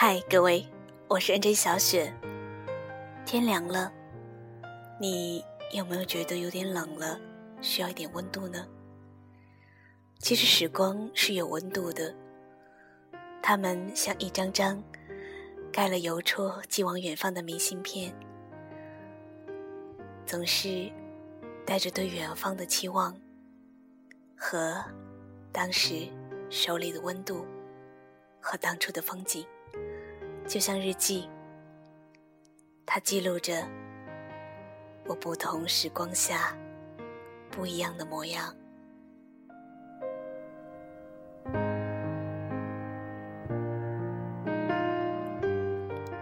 嗨，各位，我是 NJ 小雪。天凉了，你有没有觉得有点冷了，需要一点温度呢？其实时光是有温度的，它们像一张张盖了邮戳寄往远方的明信片，总是带着对远方的期望和当时手里的温度和当初的风景。就像日记，它记录着我不同时光下不一样的模样。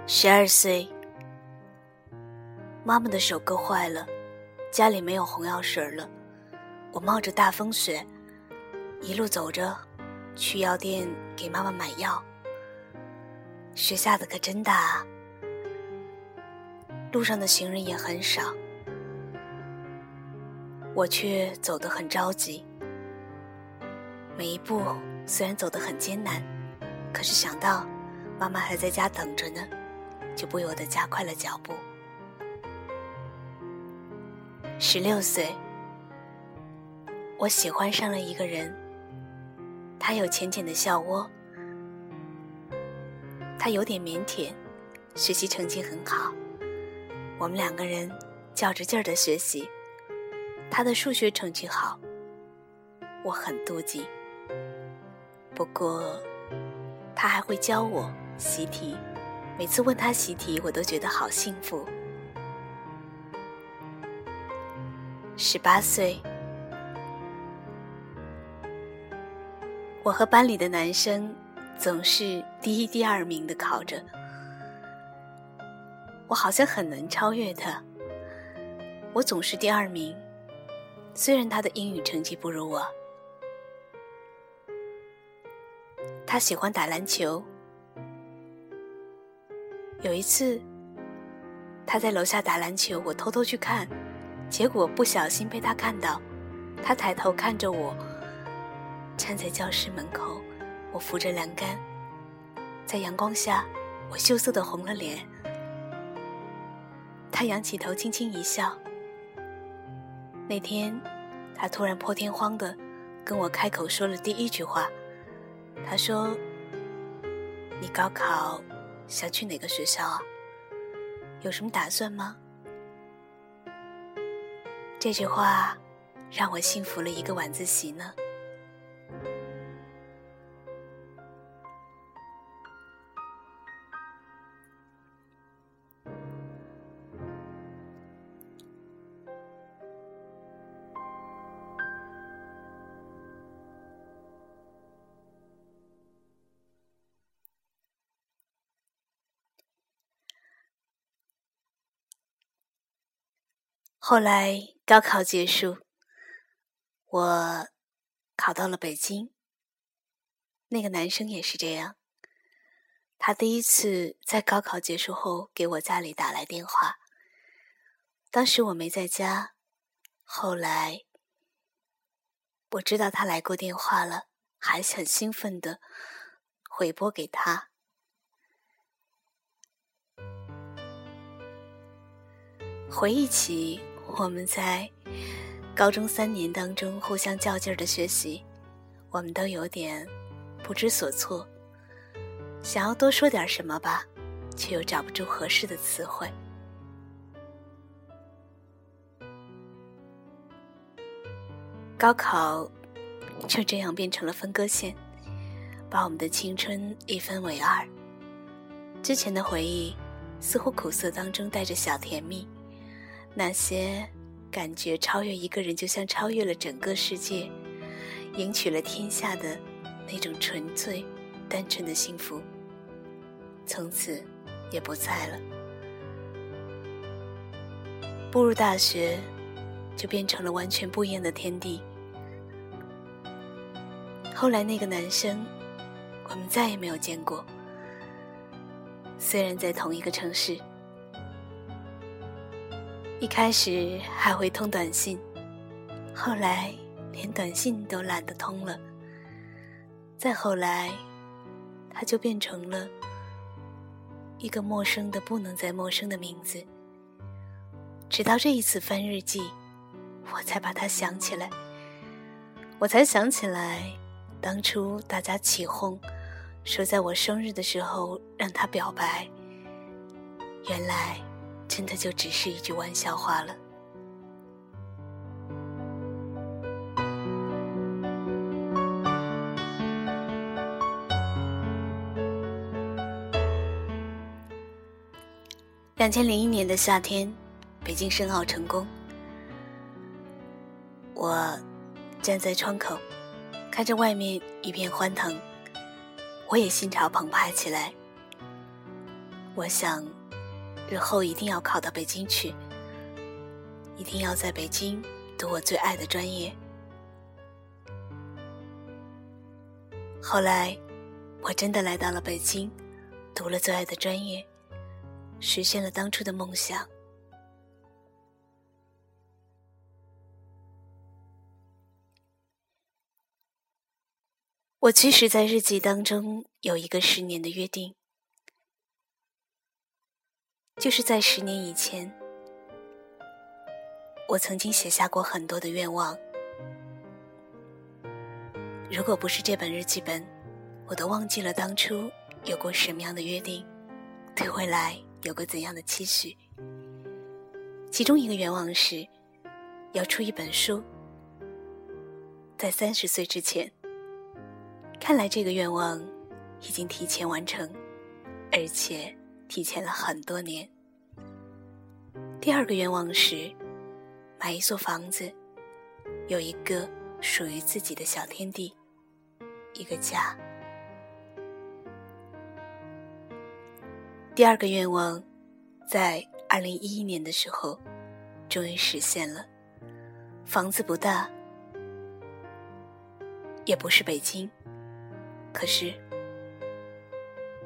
十二岁，妈妈的手割坏了，家里没有红药水了，我冒着大风雪，一路走着去药店给妈妈买药。雪下的可真大啊！路上的行人也很少，我却走得很着急。每一步虽然走得很艰难，可是想到妈妈还在家等着呢，就不由得加快了脚步。十六岁，我喜欢上了一个人，他有浅浅的笑窝。他有点腼腆，学习成绩很好。我们两个人较着劲儿的学习，他的数学成绩好，我很妒忌。不过，他还会教我习题，每次问他习题，我都觉得好幸福。十八岁，我和班里的男生。总是第一、第二名的考着，我好像很能超越他。我总是第二名，虽然他的英语成绩不如我。他喜欢打篮球。有一次，他在楼下打篮球，我偷偷去看，结果不小心被他看到。他抬头看着我，站在教室门口。我扶着栏杆，在阳光下，我羞涩的红了脸。他仰起头，轻轻一笑。那天，他突然破天荒的跟我开口说了第一句话。他说：“你高考想去哪个学校啊？有什么打算吗？”这句话让我幸福了一个晚自习呢。后来高考结束，我考到了北京。那个男生也是这样，他第一次在高考结束后给我家里打来电话。当时我没在家，后来我知道他来过电话了，还是很兴奋的回拨给他。回忆起。我们在高中三年当中互相较劲儿的学习，我们都有点不知所措，想要多说点什么吧，却又找不出合适的词汇。高考就这样变成了分割线，把我们的青春一分为二。之前的回忆似乎苦涩当中带着小甜蜜。那些感觉超越一个人，就像超越了整个世界，赢取了天下的那种纯粹、单纯的幸福，从此也不在了。步入大学，就变成了完全不一样的天地。后来那个男生，我们再也没有见过，虽然在同一个城市。一开始还会通短信，后来连短信都懒得通了。再后来，他就变成了一个陌生的不能再陌生的名字。直到这一次翻日记，我才把他想起来。我才想起来，当初大家起哄，说在我生日的时候让他表白，原来真的就只是一句玩笑话了。两千零一年的夏天，北京申奥成功。我站在窗口，看着外面一片欢腾，我也心潮澎湃起来。我想，日后一定要考到北京去，一定要在北京读我最爱的专业。后来，我真的来到了北京，读了最爱的专业。实现了当初的梦想。我其实，在日记当中有一个十年的约定，就是在十年以前，我曾经写下过很多的愿望。如果不是这本日记本，我都忘记了当初有过什么样的约定，对未来。有过怎样的期许？其中一个愿望是，要出一本书，在三十岁之前。看来这个愿望已经提前完成，而且提前了很多年。第二个愿望是，买一座房子，有一个属于自己的小天地，一个家。第二个愿望，在二零一一年的时候，终于实现了。房子不大，也不是北京，可是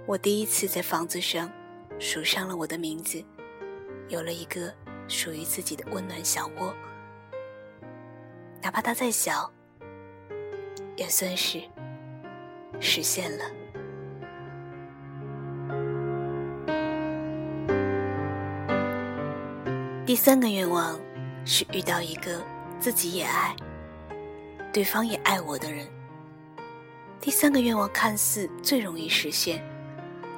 我第一次在房子上署上了我的名字，有了一个属于自己的温暖小窝。哪怕它再小，也算是实现了。第三个愿望是遇到一个自己也爱、对方也爱我的人。第三个愿望看似最容易实现，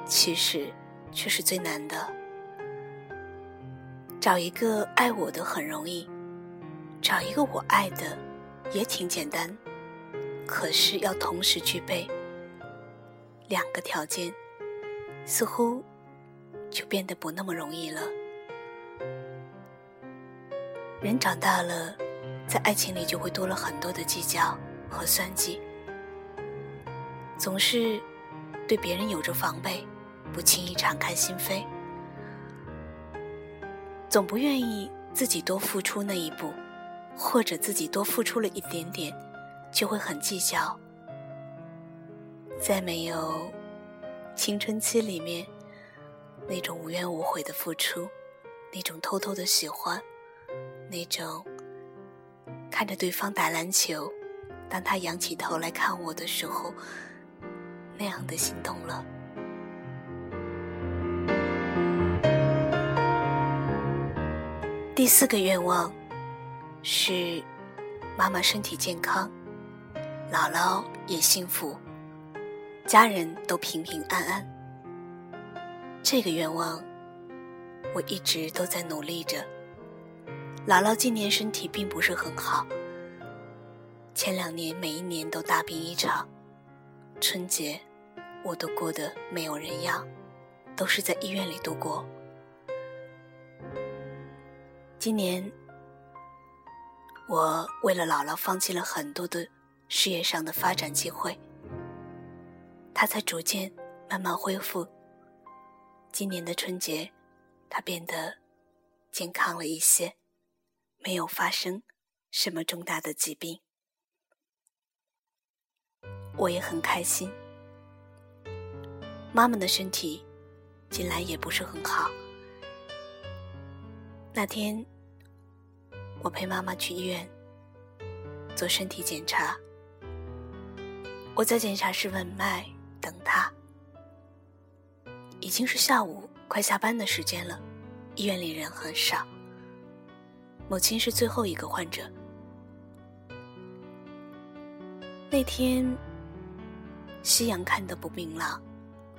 其实却是最难的。找一个爱我的很容易，找一个我爱的也挺简单，可是要同时具备两个条件，似乎就变得不那么容易了。人长大了，在爱情里就会多了很多的计较和算计，总是对别人有着防备，不轻易敞开心扉，总不愿意自己多付出那一步，或者自己多付出了一点点，就会很计较。在没有青春期里面那种无怨无悔的付出，那种偷偷的喜欢。那种看着对方打篮球，当他仰起头来看我的时候，那样的心动了。第四个愿望是妈妈身体健康，姥姥也幸福，家人都平平安安。这个愿望我一直都在努力着。姥姥今年身体并不是很好，前两年每一年都大病一场，春节我都过得没有人样，都是在医院里度过。今年我为了姥姥放弃了很多的事业上的发展机会，她才逐渐慢慢恢复。今年的春节，她变得健康了一些。没有发生什么重大的疾病，我也很开心。妈妈的身体近来也不是很好。那天，我陪妈妈去医院做身体检查，我在检查室问脉等她，已经是下午快下班的时间了，医院里人很少。母亲是最后一个患者。那天夕阳看得不明朗，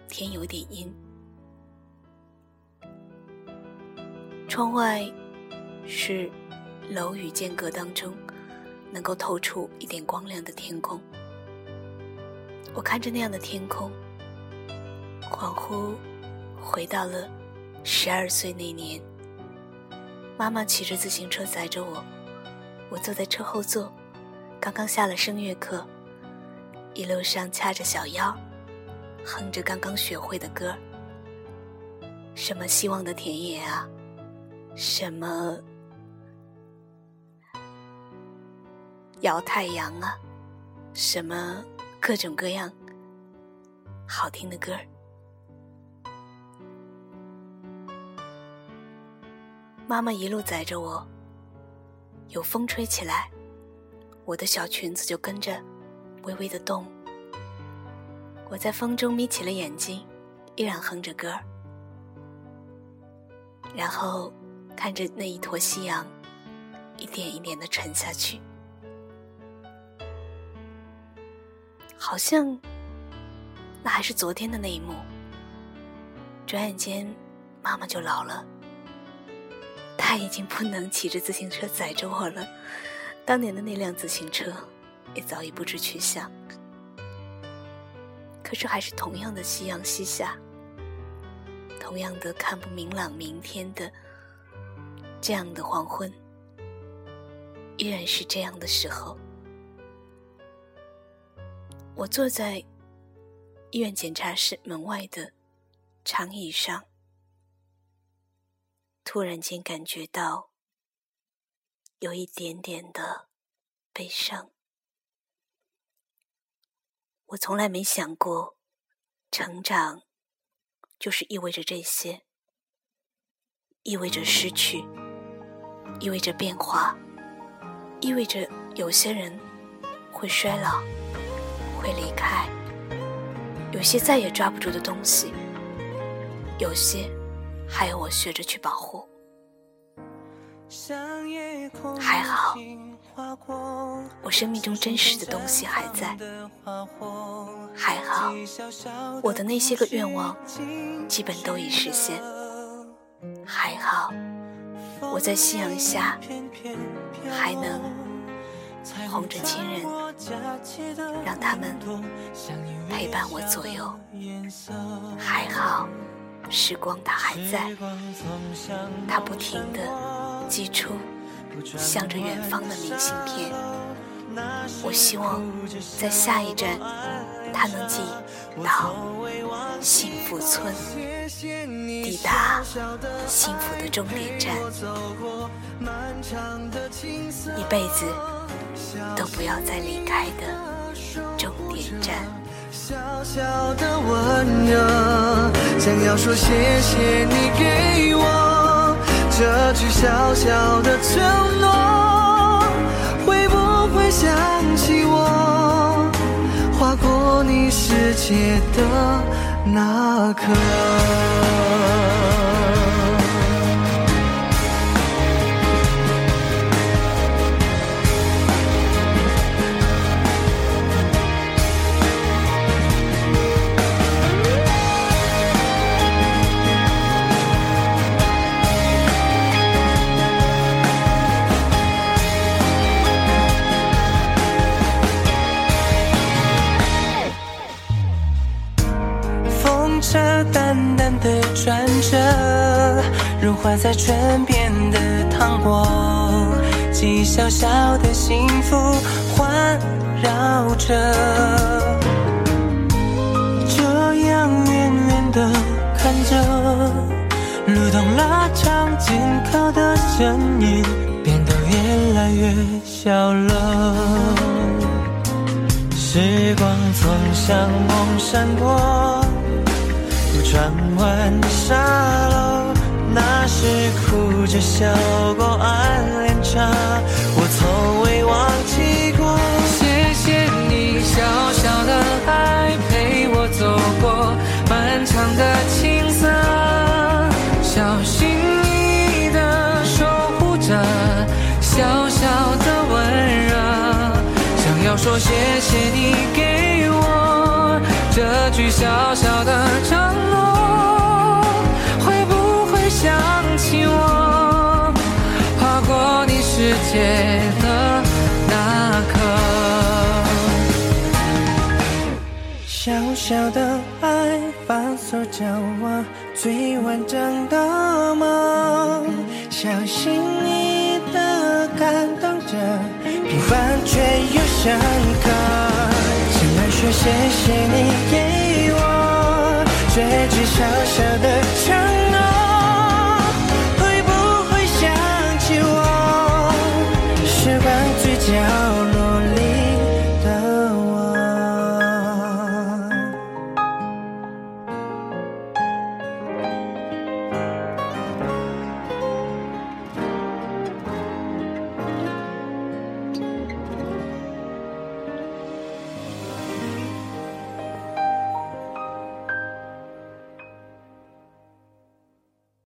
天有点阴。窗外是楼宇间隔当中能够透出一点光亮的天空。我看着那样的天空，恍惚回到了十二岁那年。妈妈骑着自行车载着我，我坐在车后座，刚刚下了声乐课，一路上掐着小腰，哼着刚刚学会的歌什么希望的田野啊，什么摇太阳啊，什么各种各样好听的歌儿。妈妈一路载着我，有风吹起来，我的小裙子就跟着微微的动。我在风中眯起了眼睛，依然哼着歌儿，然后看着那一坨夕阳一点一点的沉下去，好像那还是昨天的那一幕。转眼间，妈妈就老了。她已经不能骑着自行车载着我了，当年的那辆自行车也早已不知去向。可是还是同样的夕阳西下，同样的看不明朗明天的这样的黄昏，依然是这样的时候。我坐在医院检查室门外的长椅上。突然间感觉到有一点点的悲伤。我从来没想过，成长就是意味着这些，意味着失去，意味着变化，意味着有些人会衰老，会离开，有些再也抓不住的东西，有些。还要我学着去保护，还好，我生命中真实的东西还在，还好，我的那些个愿望基本都已实现，还好，我在夕阳下还能哄着亲人，让他们陪伴我左右，还好。时光它还在，它不停地寄出向着远方的明信片。我希望在下一站，它能寄到幸福村，抵达幸福的终点站，一辈子都不要再离开的终点站。小小的温热，想要说谢谢你给我这句小小的承诺，会不会想起我世界的那刻？淡淡的转着，融化在唇边的糖果，记忆小小的幸福环绕着。这样远远的看着，路灯拉长紧靠的身影，变得越来越小了。时光从像梦闪过。转弯的沙漏那时哭着笑过暗恋着我从未忘记过。谢谢你小小的爱陪我走过漫长的青涩小心翼翼的守护着小小的温热想要说谢谢你给我这句小小的承诺。界的那刻？小小的爱反锁着我最完整的梦，小心翼翼的感动着，平凡却又深刻。想来说谢谢你给我这句小小的承诺。